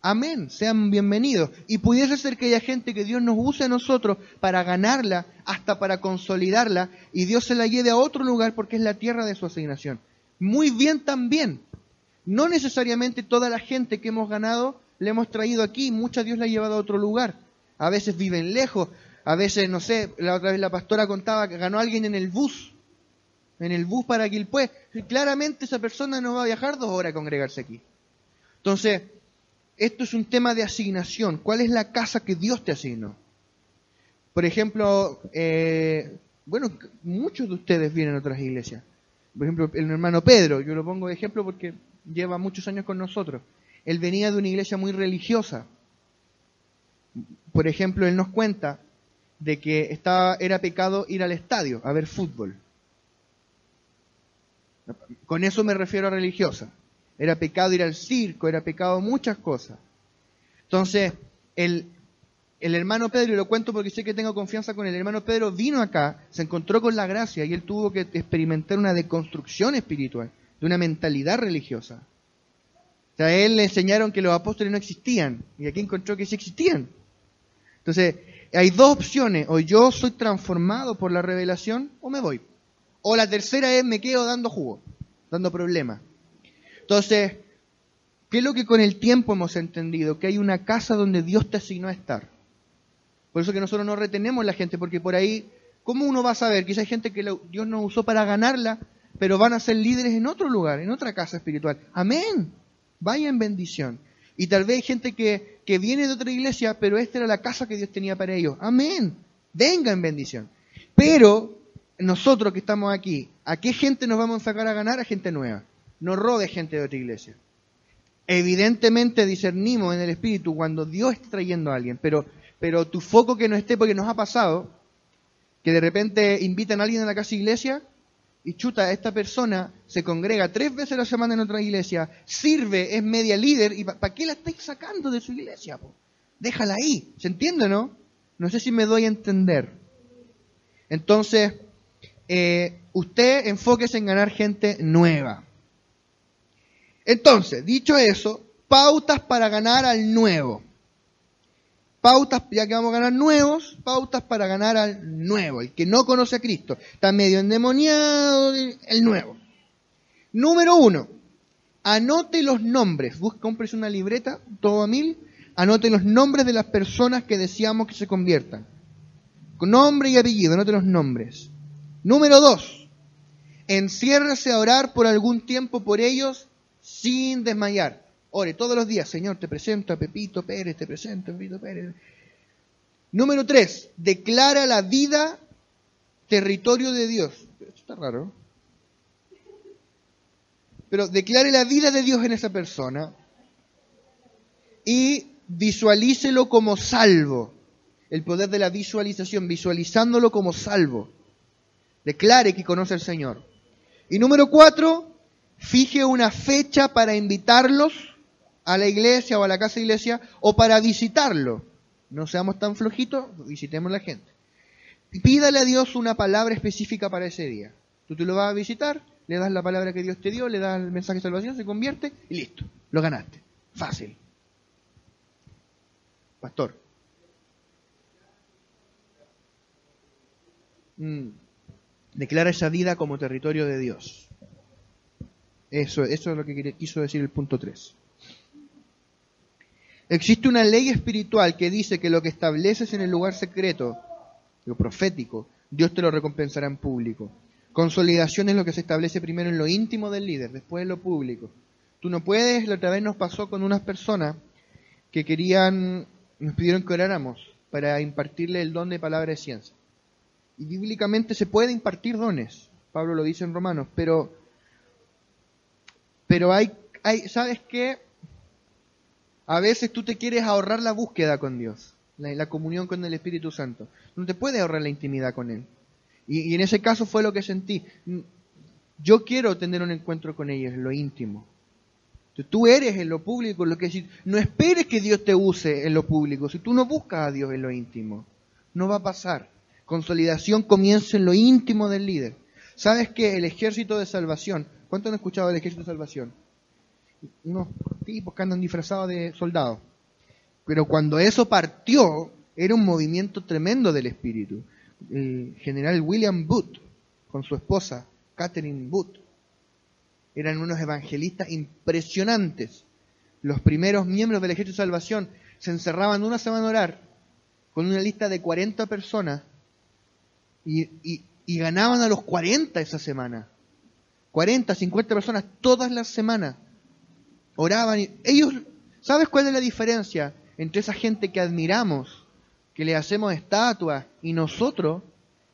Amén, sean bienvenidos. Y pudiese ser que haya gente que Dios nos use a nosotros para ganarla, hasta para consolidarla, y Dios se la lleve a otro lugar porque es la tierra de su asignación. Muy bien también. No necesariamente toda la gente que hemos ganado le hemos traído aquí, mucha Dios la ha llevado a otro lugar. A veces viven lejos, a veces, no sé, la otra vez la pastora contaba que ganó alguien en el bus en el bus para Quilpué. Claramente esa persona no va a viajar dos horas a congregarse aquí. Entonces, esto es un tema de asignación. ¿Cuál es la casa que Dios te asignó? Por ejemplo, eh, bueno, muchos de ustedes vienen a otras iglesias. Por ejemplo, el hermano Pedro, yo lo pongo de ejemplo porque lleva muchos años con nosotros. Él venía de una iglesia muy religiosa. Por ejemplo, él nos cuenta de que estaba, era pecado ir al estadio a ver fútbol. Con eso me refiero a religiosa. Era pecado ir al circo, era pecado muchas cosas. Entonces, el, el hermano Pedro, y lo cuento porque sé que tengo confianza con el hermano Pedro, vino acá, se encontró con la gracia y él tuvo que experimentar una deconstrucción espiritual, de una mentalidad religiosa. O sea, a él le enseñaron que los apóstoles no existían y aquí encontró que sí existían. Entonces, hay dos opciones, o yo soy transformado por la revelación o me voy. O la tercera es me quedo dando jugo, dando problemas. Entonces, ¿qué es lo que con el tiempo hemos entendido? Que hay una casa donde Dios te asignó a estar. Por eso que nosotros no retenemos la gente, porque por ahí, ¿cómo uno va a saber? Quizá hay gente que Dios nos usó para ganarla, pero van a ser líderes en otro lugar, en otra casa espiritual. Amén. Vaya en bendición. Y tal vez hay gente que, que viene de otra iglesia, pero esta era la casa que Dios tenía para ellos. Amén. Venga en bendición. Pero nosotros que estamos aquí, ¿a qué gente nos vamos a sacar a ganar? A gente nueva. No rode gente de otra iglesia. Evidentemente discernimos en el espíritu cuando Dios está trayendo a alguien, pero, pero tu foco que no esté, porque nos ha pasado que de repente invitan a alguien a la casa iglesia y chuta, esta persona se congrega tres veces a la semana en otra iglesia, sirve, es media líder, y ¿para qué la estáis sacando de su iglesia? Déjala ahí, ¿se entiende, no? No sé si me doy a entender. Entonces, eh, usted enfóquese en ganar gente nueva. Entonces, dicho eso, pautas para ganar al nuevo. Pautas, ya que vamos a ganar nuevos, pautas para ganar al nuevo, el que no conoce a Cristo. Está medio endemoniado, el nuevo. Número uno, anote los nombres. Busca, compres una libreta, todo a mil, anote los nombres de las personas que deseamos que se conviertan. Con nombre y apellido, anote los nombres. Número dos, enciérrese a orar por algún tiempo por ellos sin desmayar. Ore todos los días, Señor, te presento a Pepito Pérez, te presento a Pepito Pérez. Número tres, declara la vida territorio de Dios. Esto está raro. Pero declare la vida de Dios en esa persona y visualícelo como salvo. El poder de la visualización, visualizándolo como salvo. Declare que conoce al Señor. Y número cuatro, fije una fecha para invitarlos a la iglesia o a la casa de iglesia o para visitarlo. No seamos tan flojitos, visitemos a la gente. Pídale a Dios una palabra específica para ese día. Tú te lo vas a visitar, le das la palabra que Dios te dio, le das el mensaje de salvación, se convierte y listo, lo ganaste. Fácil. Pastor. Mm. Declara esa vida como territorio de Dios. Eso, eso es lo que quiso decir el punto 3. Existe una ley espiritual que dice que lo que estableces en el lugar secreto, lo profético, Dios te lo recompensará en público. Consolidación es lo que se establece primero en lo íntimo del líder, después en lo público. Tú no puedes, la otra vez nos pasó con unas personas que querían, nos pidieron que oráramos para impartirle el don de palabra de ciencia. Y bíblicamente se puede impartir dones, Pablo lo dice en Romanos, pero pero hay, hay ¿sabes qué? A veces tú te quieres ahorrar la búsqueda con Dios, la, comunión con el Espíritu Santo. No te puedes ahorrar la intimidad con Él. Y, en ese caso fue lo que sentí. Yo quiero tener un encuentro con ellos, en lo íntimo. Tú eres en lo público, lo que no esperes que Dios te use en lo público. Si tú no buscas a Dios en lo íntimo, no va a pasar. Consolidación comienza en lo íntimo del líder. ¿Sabes que el ejército de salvación ¿Cuántos han escuchado del ejército de salvación? Unos tipos que andan disfrazados de soldados. Pero cuando eso partió, era un movimiento tremendo del espíritu. El general William Booth, con su esposa, Catherine Booth, eran unos evangelistas impresionantes. Los primeros miembros del ejército de salvación se encerraban una semana a orar con una lista de 40 personas y, y ganaban a los 40 esa semana. 40, 50 personas todas las semanas oraban. Y ellos, ¿sabes cuál es la diferencia entre esa gente que admiramos, que le hacemos estatuas, y nosotros,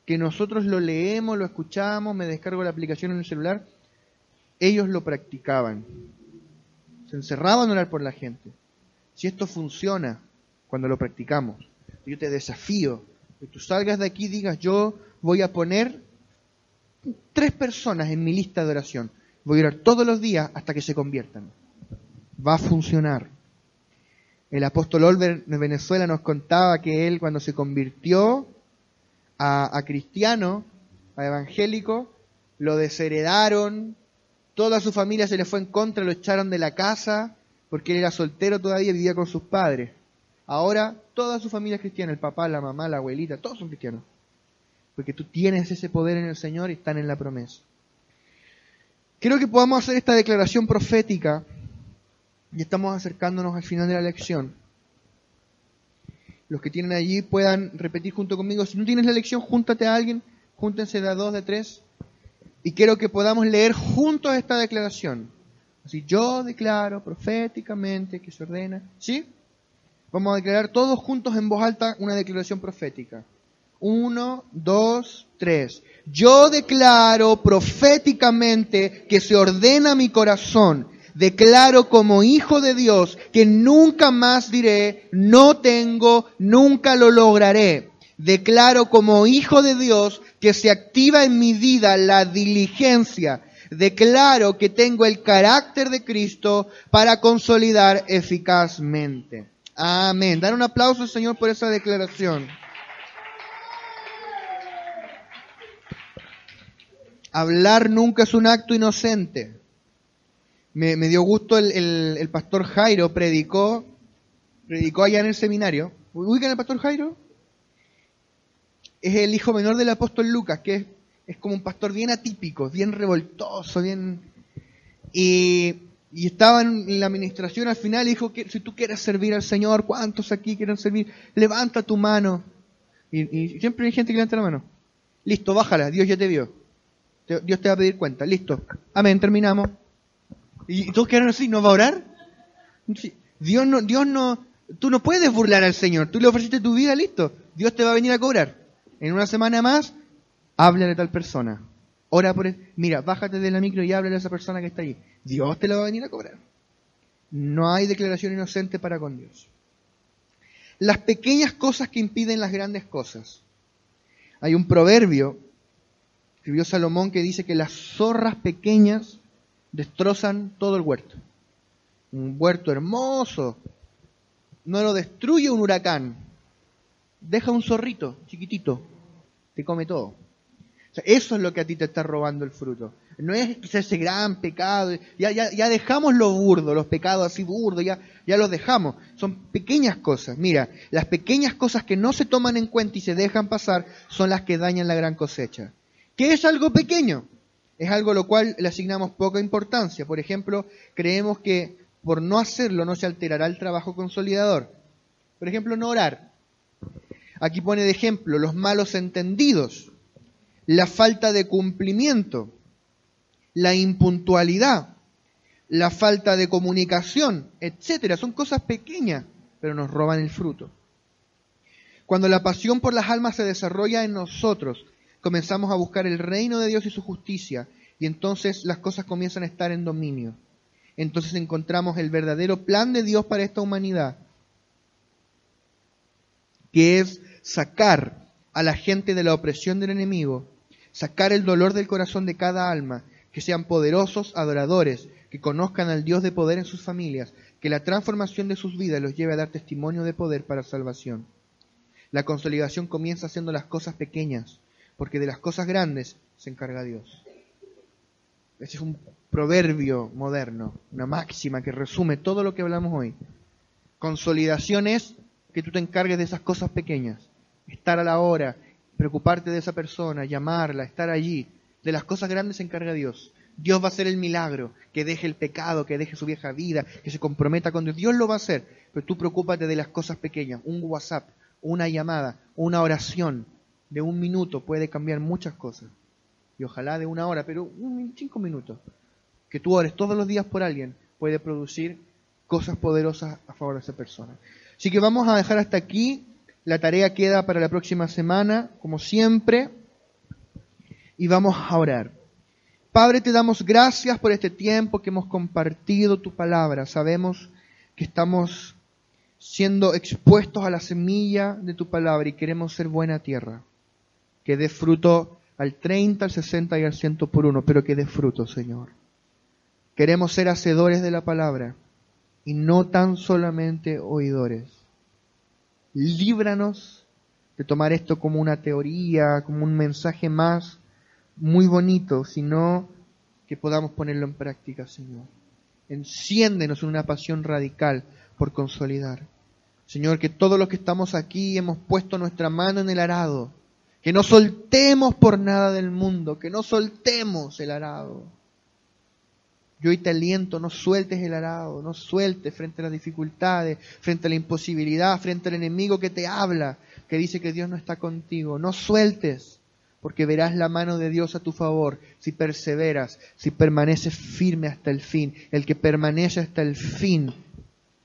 que nosotros lo leemos, lo escuchamos, me descargo la aplicación en el celular? Ellos lo practicaban. Se encerraban a orar por la gente. Si esto funciona cuando lo practicamos, yo te desafío que tú salgas de aquí y digas, yo voy a poner tres personas en mi lista de oración. Voy a orar todos los días hasta que se conviertan. Va a funcionar. El apóstol Olver de Venezuela nos contaba que él cuando se convirtió a, cristiano, a evangélico, lo desheredaron, toda su familia se le fue en contra, lo echaron de la casa, porque él era soltero todavía, vivía con sus padres. Ahora toda su familia es cristiana, el papá, la mamá, la abuelita, todos son cristianos porque tú tienes ese poder en el Señor y están en la promesa. Quiero que podamos hacer esta declaración profética y estamos acercándonos al final de la lección. Los que tienen allí puedan repetir junto conmigo. Si no tienes la lección, júntate a alguien, júntense de a dos, de tres. Y quiero que podamos leer juntos esta declaración. Así, yo declaro proféticamente que se ordena. ¿Sí? Vamos a declarar todos juntos en voz alta una declaración profética. Uno, dos, tres. Yo declaro proféticamente que se ordena mi corazón. Declaro como hijo de Dios que nunca más diré, no tengo, nunca lo lograré. Declaro como hijo de Dios que se activa en mi vida la diligencia. Declaro que tengo el carácter de Cristo para consolidar eficazmente. Amén. Dar un aplauso Señor por esa declaración. Hablar nunca es un acto inocente. Me, dio gusto el, pastor Jairo predicó, predicó allá en el seminario. ¿Ubican al pastor Jairo? Es el hijo menor del apóstol Lucas, que es, como un pastor bien atípico, bien revoltoso, bien... Y, estaba en la administración al final y dijo si tú quieres servir al Señor, ¿cuántos aquí quieren servir? Levanta tu mano. Y, y siempre hay gente que levanta la mano. Listo, bájala, Dios ya te vio. Dios te va a pedir cuenta. Listo. Amén, terminamos. ¿Y todos quedaron así? ¿No va a orar? Dios no, Dios no, tú no puedes burlar al Señor. Tú le ofreciste tu vida, listo. Dios te va a venir a cobrar. En una semana más, háblale a tal persona. Ora por. Mira, bájate de la micro y háblale a esa persona que está allí. Dios te lo va a venir a cobrar. No hay declaración inocente para con Dios. Las pequeñas cosas que impiden las grandes cosas. Hay un proverbio Escribió Salomón que dice que las zorras pequeñas destrozan todo el huerto. Un huerto hermoso no lo destruye un huracán. Deja un zorrito chiquitito, te come todo. Eso es lo que a ti te está robando el fruto. No es ese gran pecado. Ya, ya, ya dejamos lo burdo, los pecados así burdos, ya, ya los dejamos. Son pequeñas cosas. Mira, las pequeñas cosas que no se toman en cuenta y se dejan pasar son las que dañan la gran cosecha. ¿Qué es algo pequeño? Es algo a lo cual le asignamos poca importancia. Por ejemplo, creemos que por no hacerlo no se alterará el trabajo consolidador. Por ejemplo, no orar. Aquí pone de ejemplo los malos entendidos, la falta de cumplimiento, la impuntualidad, la falta de comunicación, etcétera. Son cosas pequeñas, pero nos roban el fruto. Cuando la pasión por las almas se desarrolla en nosotros, comenzamos a buscar el reino de Dios y su justicia, y entonces las cosas comienzan a estar en dominio. Entonces encontramos el verdadero plan de Dios para esta humanidad, que es sacar a la gente de la opresión del enemigo, sacar el dolor del corazón de cada alma, que sean poderosos adoradores, que conozcan al Dios de poder en sus familias, que la transformación de sus vidas los lleve a dar testimonio de poder para salvación. La consolidación comienza haciendo las cosas pequeñas, porque de las cosas grandes se encarga Dios. Ese es un proverbio moderno, una máxima que resume todo lo que hablamos hoy. Consolidación es que tú te encargues de esas cosas pequeñas, estar a la hora, preocuparte de esa persona, llamarla, estar allí. De las cosas grandes se encarga Dios. Dios va a hacer el milagro, que deje el pecado, que deje su vieja vida, que se comprometa con Dios. Dios lo va a hacer, pero tú preocúpate de las cosas pequeñas, un WhatsApp, una llamada, una oración, de un minuto puede cambiar muchas cosas. Y ojalá de una hora, pero cinco minutos. Que tú ores todos los días por alguien puede producir cosas poderosas a favor de esa persona. Así que vamos a dejar hasta aquí. La tarea queda para la próxima semana, como siempre. Y vamos a orar. Padre, te damos gracias por este tiempo que hemos compartido tu palabra. Sabemos que estamos siendo expuestos a la semilla de tu palabra y queremos ser buena tierra que dé fruto al 30, al 60 y al 100 por uno, pero que dé fruto, Señor. Queremos ser hacedores de la palabra y no tan solamente oidores. Líbranos de tomar esto como una teoría, como un mensaje más muy bonito, sino que podamos ponerlo en práctica, Señor. Enciéndenos en una pasión radical por consolidar. Señor, que todos los que estamos aquí hemos puesto nuestra mano en el arado que no soltemos por nada del mundo, que no soltemos el arado. Yo hoy te aliento, no sueltes el arado, no sueltes frente a las dificultades, frente a la imposibilidad, frente al enemigo que te habla, que dice que Dios no está contigo. No sueltes, porque verás la mano de Dios a tu favor si perseveras, si permaneces firme hasta el fin. El que permanece hasta el fin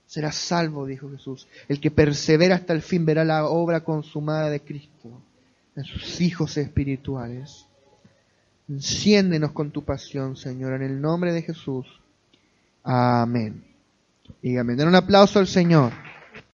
será salvo, dijo Jesús. El que persevera hasta el fin verá la obra consumada de Cristo en sus hijos espirituales. Enciéndenos con tu pasión, Señor, en el nombre de Jesús. Amén. Dígame, den un aplauso al Señor.